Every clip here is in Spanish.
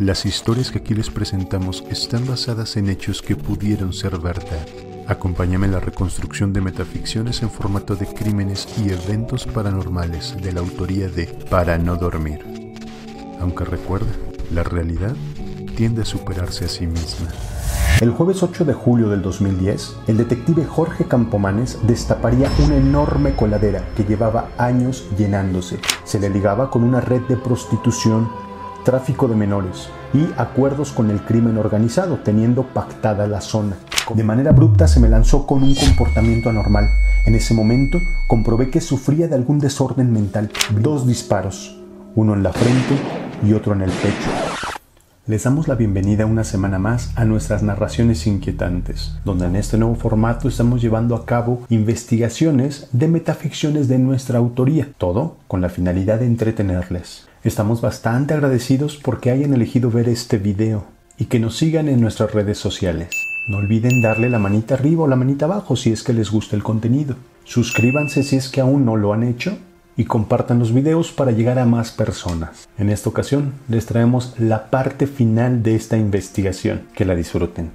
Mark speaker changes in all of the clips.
Speaker 1: Las historias que aquí les presentamos están basadas en hechos que pudieron ser verdad. Acompáñame en la reconstrucción de metaficciones en formato de crímenes y eventos paranormales de la autoría de Para no dormir. Aunque recuerda, la realidad tiende a superarse a sí misma.
Speaker 2: El jueves 8 de julio del 2010, el detective Jorge Campomanes destaparía una enorme coladera que llevaba años llenándose. Se le ligaba con una red de prostitución tráfico de menores y acuerdos con el crimen organizado, teniendo pactada la zona. De manera abrupta se me lanzó con un comportamiento anormal. En ese momento comprobé que sufría de algún desorden mental. Dos disparos, uno en la frente y otro en el pecho. Les damos la bienvenida una semana más a nuestras narraciones inquietantes, donde en este nuevo formato estamos llevando a cabo investigaciones de metaficciones de nuestra autoría, todo con la finalidad de entretenerles. Estamos bastante agradecidos porque hayan elegido ver este video y que nos sigan en nuestras redes sociales. No olviden darle la manita arriba o la manita abajo si es que les gusta el contenido. Suscríbanse si es que aún no lo han hecho y compartan los videos para llegar a más personas. En esta ocasión les traemos la parte final de esta investigación. Que la disfruten.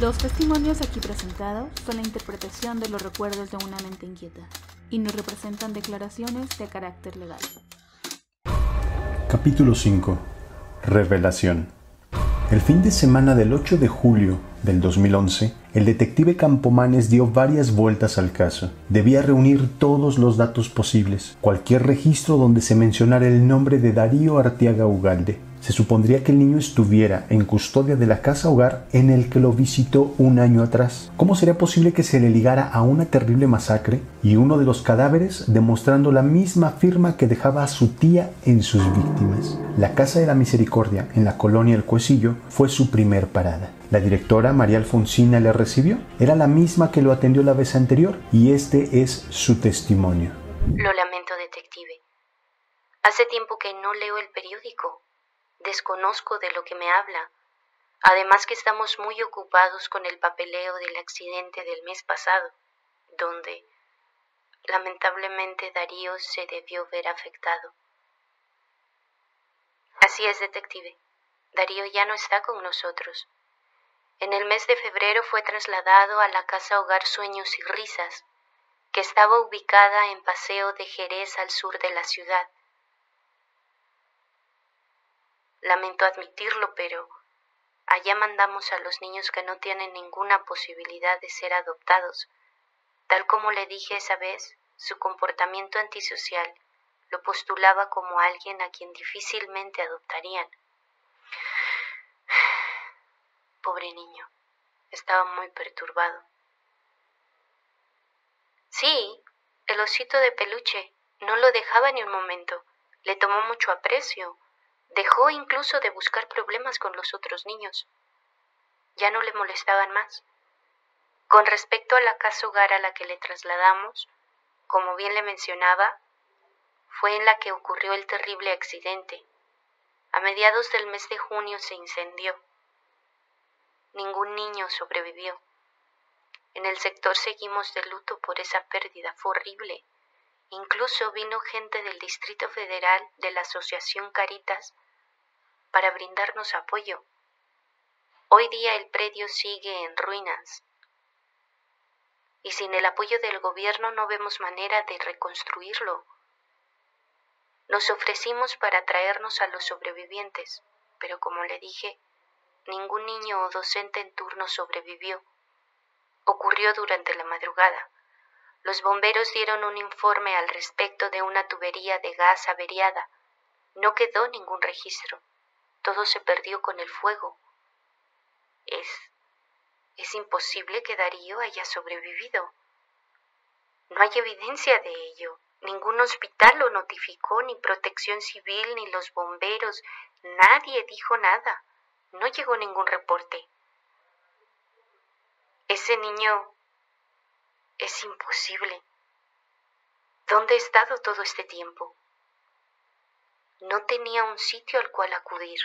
Speaker 3: Los testimonios aquí presentados son la interpretación de los recuerdos de una mente inquieta y no representan declaraciones de carácter legal.
Speaker 2: Capítulo 5. Revelación. El fin de semana del 8 de julio del 2011, el detective Campomanes dio varias vueltas al caso. Debía reunir todos los datos posibles, cualquier registro donde se mencionara el nombre de Darío Arteaga Ugalde, se supondría que el niño estuviera en custodia de la casa hogar en el que lo visitó un año atrás. ¿Cómo sería posible que se le ligara a una terrible masacre y uno de los cadáveres demostrando la misma firma que dejaba a su tía en sus víctimas? La Casa de la Misericordia en la colonia El Cuesillo fue su primer parada. La directora María Alfonsina le recibió. Era la misma que lo atendió la vez anterior y este es su testimonio.
Speaker 4: Lo lamento, detective. Hace tiempo que no leo el periódico desconozco de lo que me habla. Además que estamos muy ocupados con el papeleo del accidente del mes pasado, donde lamentablemente Darío se debió ver afectado. Así es, detective. Darío ya no está con nosotros. En el mes de febrero fue trasladado a la casa Hogar Sueños y Risas, que estaba ubicada en Paseo de Jerez al sur de la ciudad. Lamento admitirlo, pero allá mandamos a los niños que no tienen ninguna posibilidad de ser adoptados. Tal como le dije esa vez, su comportamiento antisocial lo postulaba como alguien a quien difícilmente adoptarían. Pobre niño, estaba muy perturbado. Sí, el osito de peluche no lo dejaba ni un momento. Le tomó mucho aprecio. Dejó incluso de buscar problemas con los otros niños. Ya no le molestaban más. Con respecto a la casa hogar a la que le trasladamos, como bien le mencionaba, fue en la que ocurrió el terrible accidente. A mediados del mes de junio se incendió. Ningún niño sobrevivió. En el sector seguimos de luto por esa pérdida. Fue horrible. Incluso vino gente del Distrito Federal de la Asociación Caritas para brindarnos apoyo. Hoy día el predio sigue en ruinas y sin el apoyo del gobierno no vemos manera de reconstruirlo. Nos ofrecimos para traernos a los sobrevivientes, pero como le dije, ningún niño o docente en turno sobrevivió. Ocurrió durante la madrugada. Los bomberos dieron un informe al respecto de una tubería de gas averiada. No quedó ningún registro. Todo se perdió con el fuego. Es... es imposible que Darío haya sobrevivido. No hay evidencia de ello. Ningún hospital lo notificó, ni protección civil, ni los bomberos. Nadie dijo nada. No llegó ningún reporte. Ese niño es imposible. ¿Dónde ha estado todo este tiempo? No tenía un sitio al cual acudir.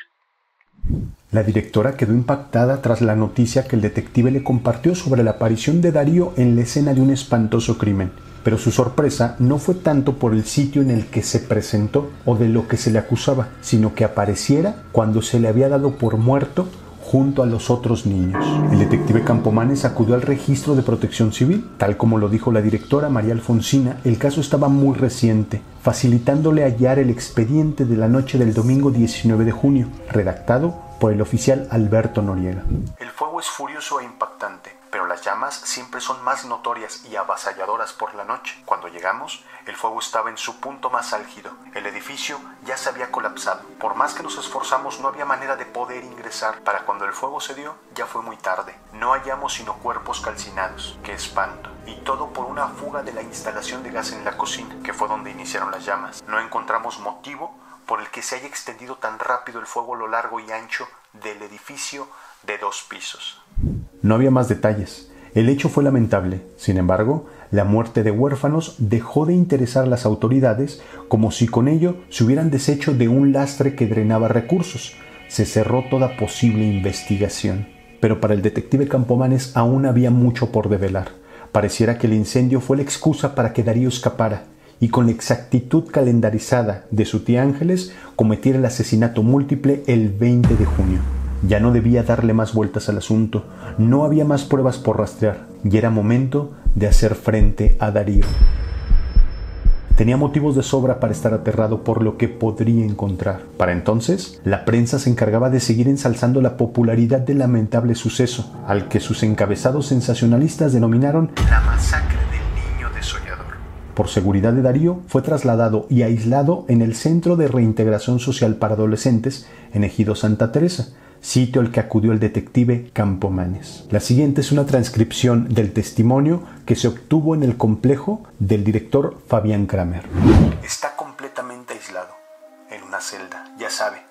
Speaker 2: La directora quedó impactada tras la noticia que el detective le compartió sobre la aparición de Darío en la escena de un espantoso crimen.
Speaker 5: pero su sorpresa no fue tanto por el sitio en el que se presentó o de lo que se le acusaba, sino que apareciera cuando se le había dado por muerto junto a los otros niños. El detective Campomanes acudió al registro de protección civil. Tal como lo dijo la directora María Alfonsina, el caso estaba muy reciente, facilitándole hallar el expediente de la noche del domingo 19 de junio, redactado por el oficial Alberto Noriega.
Speaker 2: El fuego es furioso e impactante pero las llamas siempre son más notorias y avasalladoras por la noche. Cuando llegamos, el fuego estaba en su punto más álgido. El edificio ya se había colapsado. Por más que nos esforzamos, no había manera de poder ingresar. Para cuando el fuego se dio, ya fue muy tarde. No hallamos sino cuerpos calcinados. ¡Qué espanto! Y todo por una fuga de la instalación de gas en la cocina, que fue donde iniciaron las llamas. No encontramos motivo por el que se haya extendido tan rápido el fuego a lo largo y ancho del edificio de dos pisos.
Speaker 5: No había más detalles. El hecho fue lamentable. Sin embargo, la muerte de huérfanos dejó de interesar a las autoridades como si con ello se hubieran deshecho de un lastre que drenaba recursos. Se cerró toda posible investigación. Pero para el detective Campomanes aún había mucho por develar. Pareciera que el incendio fue la excusa para que Darío escapara y con la exactitud calendarizada de su tía Ángeles cometiera el asesinato múltiple el 20 de junio. Ya no debía darle más vueltas al asunto, no había más pruebas por rastrear, y era momento de hacer frente a Darío. Tenía motivos de sobra para estar aterrado por lo que podría encontrar. Para entonces, la prensa se encargaba de seguir ensalzando la popularidad del lamentable suceso, al que sus encabezados sensacionalistas denominaron
Speaker 2: la masacre del niño desollador.
Speaker 5: Por seguridad de Darío, fue trasladado y aislado en el Centro de Reintegración Social para Adolescentes en Ejido Santa Teresa, sitio al que acudió el detective Campomanes. La siguiente es una transcripción del testimonio que se obtuvo en el complejo del director Fabián Kramer.
Speaker 2: Está completamente aislado, en una celda, ya sabe,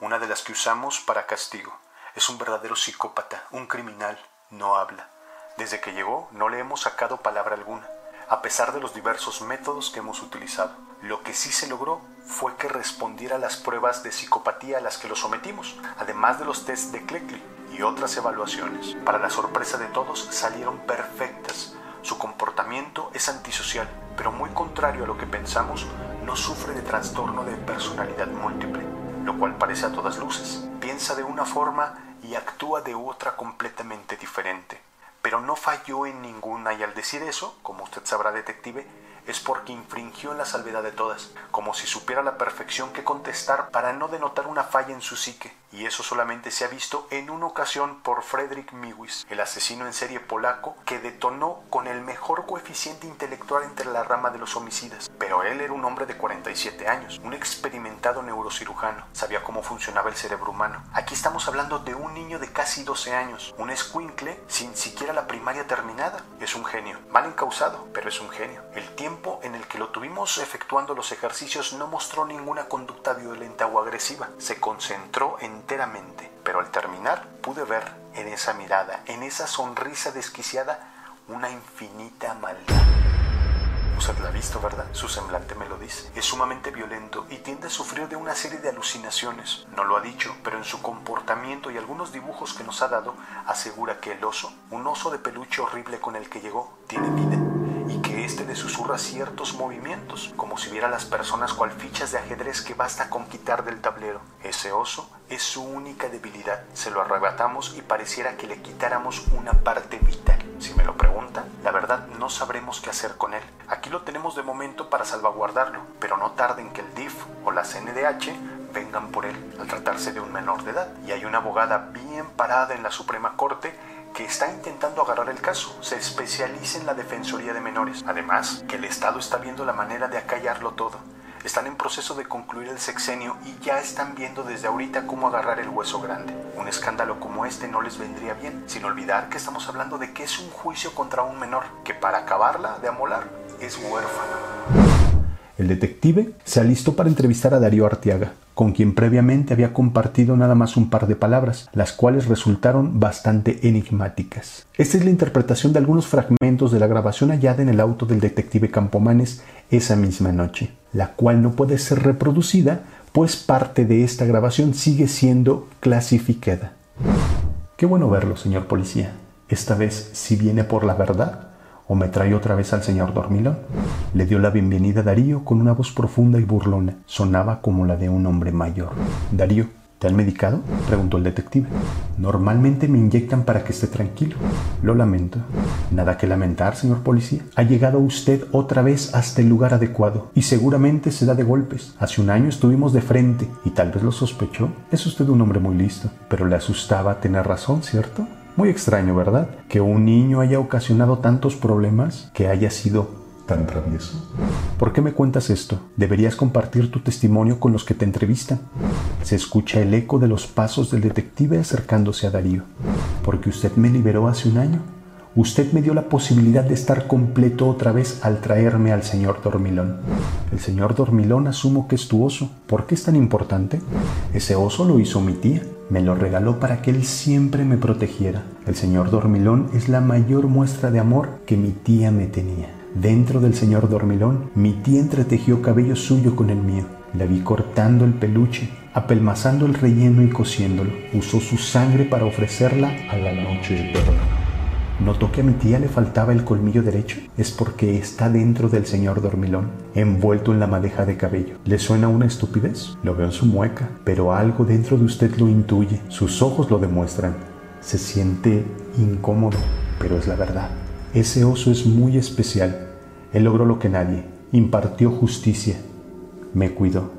Speaker 2: una de las que usamos para castigo. Es un verdadero psicópata, un criminal, no habla. Desde que llegó no le hemos sacado palabra alguna, a pesar de los diversos métodos que hemos utilizado. Lo que sí se logró fue que respondiera a las pruebas de psicopatía a las que lo sometimos, además de los tests de Cleckley y otras evaluaciones. Para la sorpresa de todos, salieron perfectas. Su comportamiento es antisocial, pero muy contrario a lo que pensamos, no sufre de trastorno de personalidad múltiple, lo cual parece a todas luces. Piensa de una forma y actúa de otra completamente diferente. Pero no falló en ninguna y al decir eso, como usted sabrá detective, es porque infringió en la salvedad de todas, como si supiera la perfección que contestar para no denotar una falla en su psique, y eso solamente se ha visto en una ocasión por Frederick Miwis, el asesino en serie polaco que detonó con el mejor coeficiente intelectual entre la rama de los homicidas. Pero él era un hombre de 47 años, un experimentado neurocirujano, sabía cómo funcionaba el cerebro humano. Aquí estamos hablando de un niño de casi 12 años, un escuincle sin siquiera la primaria terminada. Es un genio, mal encausado, pero es un genio. El tiempo en el que lo tuvimos efectuando los ejercicios no mostró ninguna conducta violenta o agresiva, se concentró en pero al terminar pude ver en esa mirada, en esa sonrisa desquiciada, una infinita maldad. Usted la ha visto, ¿verdad? Su semblante me lo dice. Es sumamente violento y tiende a sufrir de una serie de alucinaciones. No lo ha dicho, pero en su comportamiento y algunos dibujos que nos ha dado, asegura que el oso, un oso de peluche horrible con el que llegó, tiene vida éste le susurra ciertos movimientos, como si viera a las personas cual fichas de ajedrez que basta con quitar del tablero. Ese oso es su única debilidad. Se lo arrebatamos y pareciera que le quitáramos una parte vital. Si me lo pregunta, la verdad no sabremos qué hacer con él. Aquí lo tenemos de momento para salvaguardarlo, pero no tarden que el DIF o la CNDH vengan por él al tratarse de un menor de edad. Y hay una abogada bien parada en la Suprema Corte que está intentando agarrar el caso, se especializa en la defensoría de menores. Además, que el Estado está viendo la manera de acallarlo todo. Están en proceso de concluir el sexenio y ya están viendo desde ahorita cómo agarrar el hueso grande. Un escándalo como este no les vendría bien, sin olvidar que estamos hablando de que es un juicio contra un menor, que para acabarla de amolar es huérfano.
Speaker 5: El detective se alistó para entrevistar a Darío Arteaga, con quien previamente había compartido nada más un par de palabras, las cuales resultaron bastante enigmáticas. Esta es la interpretación de algunos fragmentos de la grabación hallada en el auto del detective Campomanes esa misma noche, la cual no puede ser reproducida, pues parte de esta grabación sigue siendo clasificada. Qué bueno verlo, señor policía. Esta vez si viene por la verdad
Speaker 2: ¿O me trae otra vez al señor Dormilón? Le dio la bienvenida a Darío con una voz profunda y burlona. Sonaba como la de un hombre mayor. Darío, ¿Te han medicado? preguntó el detective. Normalmente me inyectan para que esté tranquilo. Lo lamento. Nada que lamentar, señor policía. Ha llegado usted otra vez hasta el lugar adecuado y seguramente se da de golpes. Hace un año estuvimos de frente y tal vez lo sospechó. Es usted un hombre muy listo, pero le asustaba tener razón, ¿cierto? Muy extraño, ¿verdad? Que un niño haya ocasionado tantos problemas, que haya sido tan travieso? ¿Por qué me cuentas esto? Deberías compartir tu testimonio con los que te entrevistan. Se escucha el eco de los pasos del detective acercándose a Darío. Porque usted me liberó hace un año. Usted me dio la posibilidad de estar completo otra vez al traerme al señor Dormilón. El señor Dormilón asumo que es tu oso. ¿Por qué es tan importante? Ese oso lo hizo mi tía. Me lo regaló para que él siempre me protegiera. El señor Dormilón es la mayor muestra de amor que mi tía me tenía. Dentro del señor dormilón, mi tía entretejió cabello suyo con el mío. La vi cortando el peluche, apelmazando el relleno y cosiéndolo. Usó su sangre para ofrecerla a la noche eterna. ¿Notó que a mi tía le faltaba el colmillo derecho? Es porque está dentro del señor dormilón, envuelto en la madeja de cabello. ¿Le suena una estupidez? Lo veo en su mueca, pero algo dentro de usted lo intuye. Sus ojos lo demuestran. Se siente incómodo, pero es la verdad. Ese oso es muy especial él logró lo que nadie, impartió justicia, me cuidó.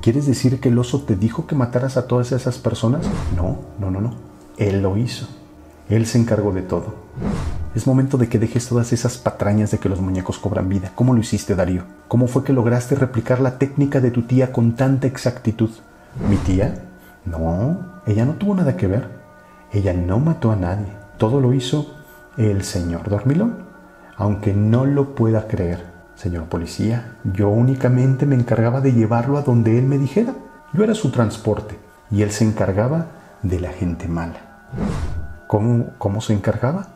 Speaker 2: ¿Quieres decir que el oso te dijo que mataras a todas esas personas? No, no, no, no. Él lo hizo. Él se encargó de todo. Es momento de que dejes todas esas patrañas de que los muñecos cobran vida. ¿Cómo lo hiciste, Darío? ¿Cómo fue que lograste replicar la técnica de tu tía con tanta exactitud? ¿Mi tía? No, ella no tuvo nada que ver. Ella no mató a nadie. Todo lo hizo el señor Dormilón aunque no lo pueda creer. Señor policía, yo únicamente me encargaba de llevarlo a donde él me dijera. Yo era su transporte y él se encargaba de la gente mala. ¿Cómo, se encargaba?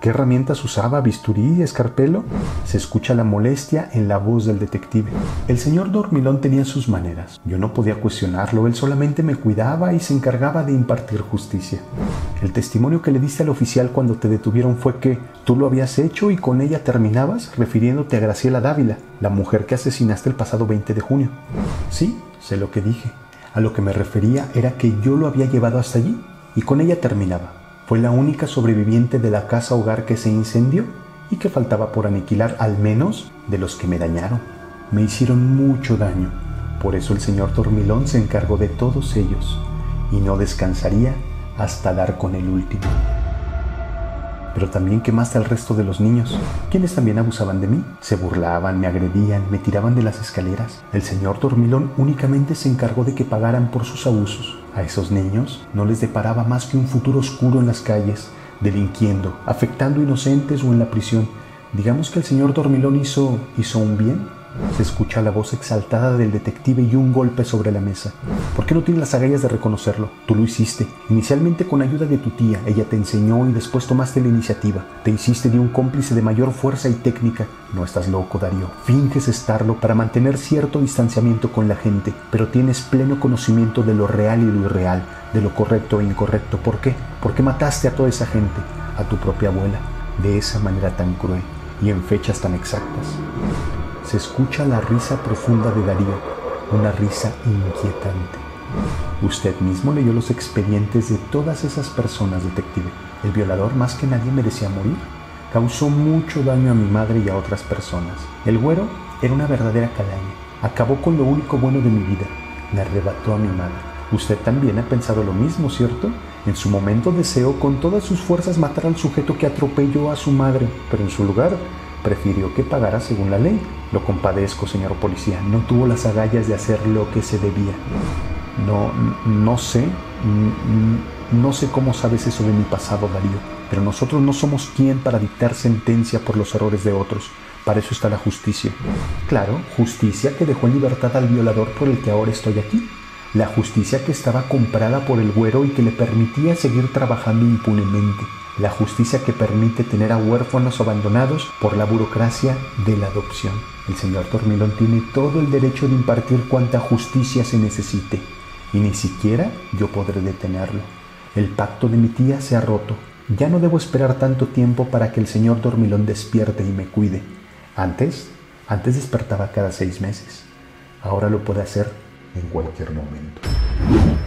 Speaker 2: ¿Qué herramientas usaba? ¿Bisturí? ¿Escarpelo? Se escucha la molestia en la voz del detective. El señor Dormilón tenía sus maneras. Yo no podía cuestionarlo, él solamente me cuidaba y se encargaba de impartir justicia. El testimonio que le diste al oficial cuando te detuvieron fue que tú lo habías hecho y con ella terminabas refiriéndote a Graciela Dávila, la mujer que asesinaste el pasado 20 de junio. Sí, sé lo que dije. A lo que me refería era que yo lo había llevado hasta allí y con ella terminaba. Fue la única sobreviviente de la casa hogar que se incendió y que faltaba por aniquilar al menos de los que me dañaron. Me hicieron mucho daño. Por eso el señor Dormilón se encargó de todos ellos y no descansaría hasta dar con el último. Pero también quemaste al resto de los niños, quienes también abusaban de mí. Se burlaban, me agredían, me tiraban de las escaleras. El señor Dormilón únicamente se encargó de que pagaran por sus abusos. A esos niños no les deparaba más que un futuro oscuro en las calles, delinquiendo, afectando inocentes o en la prisión. Digamos que el señor Dormilón hizo, hizo un bien se escucha la voz exaltada del detective y un golpe sobre la mesa. ¿Por qué no tienes las agallas de reconocerlo? Tú lo hiciste. Inicialmente con ayuda de tu tía, ella te enseñó y después tomaste la iniciativa. Te hiciste de un cómplice de mayor fuerza y técnica. No estás loco, Darío. Finges estarlo para mantener cierto distanciamiento con la gente, pero tienes pleno conocimiento de lo real y lo irreal, de lo correcto e incorrecto. ¿Por qué? Porque mataste a toda esa gente, a tu propia abuela, de esa manera tan cruel y en fechas tan exactas se escucha la risa profunda de Darío, una risa inquietante. Usted mismo leyó los expedientes de todas esas personas, detective. El violador más que nadie merecía morir. Causó mucho daño a mi madre y a otras personas. El güero era una verdadera calaña. Acabó con lo único bueno de mi vida. Me arrebató a mi madre. Usted también ha pensado lo mismo, ¿cierto? En su momento deseó con todas sus fuerzas matar al sujeto que atropelló a su madre, pero en su lugar prefirió que pagara según la ley. Lo compadezco, señor policía. No tuvo las agallas de hacer lo que se debía. No, no sé, no sé cómo sabes eso de mi pasado, Darío, pero nosotros no somos quien para dictar sentencia por los errores de otros. Para eso está la justicia. Claro, justicia que dejó en libertad al violador por el que ahora estoy aquí. La justicia que estaba comprada por el güero y que le permitía seguir trabajando impunemente la justicia que permite tener a huérfanos abandonados por la burocracia de la adopción. El señor Dormilón tiene todo el derecho de impartir cuanta justicia se necesite, y ni siquiera yo podré detenerlo. El pacto de mi tía se ha roto, Ya no debo esperar tanto tiempo para que el señor dormilón despierte y me cuide. Antes, antes despertaba cada seis meses. Ahora lo puede hacer en cualquier momento.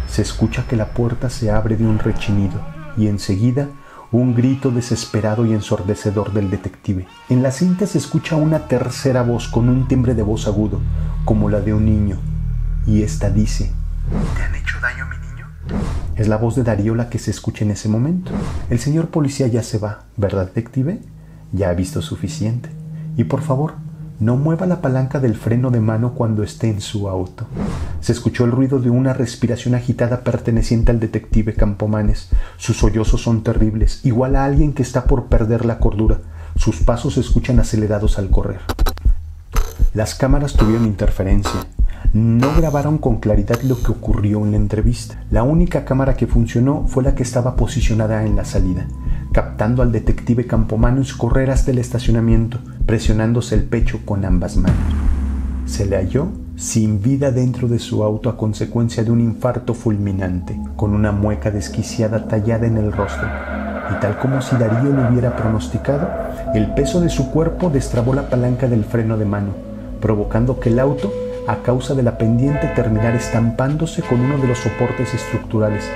Speaker 2: Se escucha que la puerta se abre de un rechinido y enseguida un grito desesperado y ensordecedor del detective. En la cinta se escucha una tercera voz con un timbre de voz agudo, como la de un niño, y esta dice,
Speaker 6: ¿Te han hecho daño, mi niño?
Speaker 2: Es la voz de Darío la que se escucha en ese momento. El señor policía ya se va, ¿verdad, detective? Ya ha visto suficiente. Y por favor, no mueva la palanca del freno de mano cuando esté en su auto. Se escuchó el ruido de una respiración agitada perteneciente al detective Campomanes. Sus sollozos son terribles, igual a alguien que está por perder la cordura. Sus pasos se escuchan acelerados al correr. Las cámaras tuvieron interferencia. No grabaron con claridad lo que ocurrió en la entrevista. La única cámara que funcionó fue la que estaba posicionada en la salida, captando al detective Campomanes correr hasta el estacionamiento, presionándose el pecho con ambas manos. Se le halló sin vida dentro de su auto a consecuencia de un infarto fulminante, con una mueca desquiciada tallada en el rostro. Y tal como si Darío lo hubiera pronosticado, el peso de su cuerpo destrabó la palanca del freno de mano, provocando que el auto, a causa de la pendiente, terminara estampándose con uno de los soportes estructurales,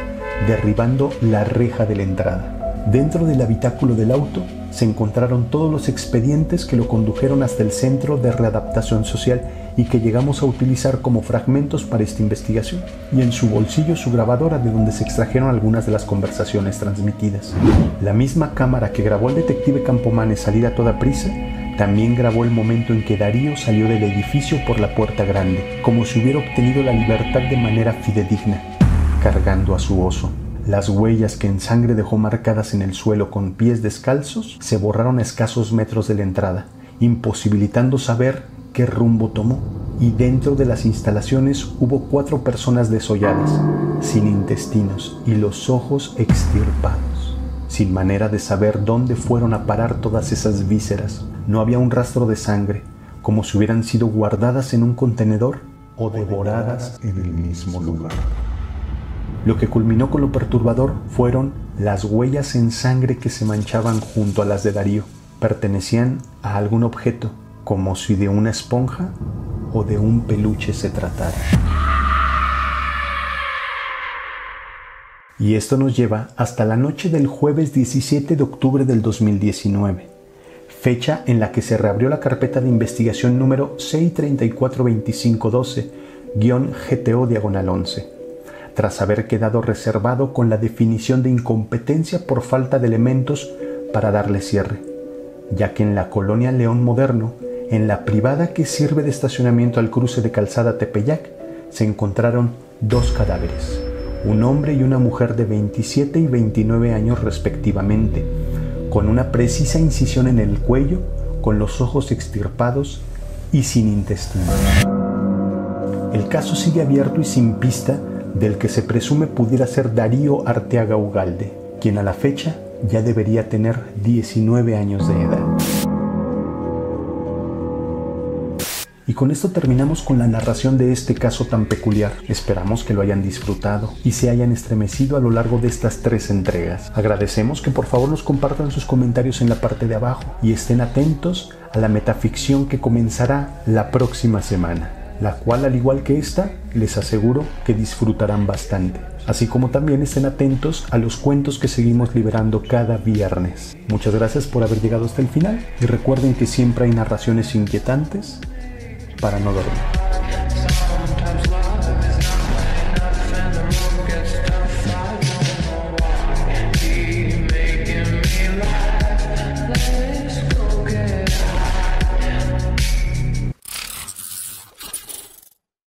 Speaker 2: derribando la reja de la entrada. Dentro del habitáculo del auto se encontraron todos los expedientes que lo condujeron hasta el Centro de Readaptación Social y que llegamos a utilizar como fragmentos para esta investigación, y en su bolsillo su grabadora de donde se extrajeron algunas de las conversaciones transmitidas. La misma cámara que grabó el detective Campomanes salir a toda prisa también grabó el momento en que Darío salió del edificio por la puerta grande, como si hubiera obtenido la libertad de manera fidedigna, cargando a su oso. Las huellas que en sangre dejó marcadas en el suelo con pies descalzos se borraron a escasos metros de la entrada, imposibilitando saber qué rumbo tomó. Y dentro de las instalaciones hubo cuatro personas desolladas, sin intestinos y los ojos extirpados, sin manera de saber dónde fueron a parar todas esas vísceras. No había un rastro de sangre, como si hubieran sido guardadas en un contenedor o devoradas en el mismo lugar. Lo que culminó con lo perturbador fueron las huellas en sangre que se manchaban junto a las de Darío. Pertenecían a algún objeto, como si de una esponja o de un peluche se tratara. Y esto nos lleva hasta la noche del jueves 17 de octubre del 2019, fecha en la que se reabrió la carpeta de investigación número 6342512-GTO diagonal 11 tras haber quedado reservado con la definición de incompetencia por falta de elementos para darle cierre, ya que en la colonia León Moderno, en la privada que sirve de estacionamiento al cruce de Calzada Tepeyac, se encontraron dos cadáveres, un hombre y una mujer de 27 y 29 años respectivamente, con una precisa incisión en el cuello, con los ojos extirpados y sin intestino. El caso sigue abierto y sin pista del que se presume pudiera ser Darío Arteaga Ugalde, quien a la fecha ya debería tener 19 años de edad. Y con esto terminamos con la narración de este caso tan peculiar. Esperamos que lo hayan disfrutado y se hayan estremecido a lo largo de estas tres entregas. Agradecemos que por favor nos compartan sus comentarios en la parte de abajo y estén atentos a la metaficción que comenzará la próxima semana la cual al igual que esta, les aseguro que disfrutarán bastante. Así como también estén atentos a los cuentos que seguimos liberando cada viernes. Muchas gracias por haber llegado hasta el final y recuerden que siempre hay narraciones inquietantes para no dormir.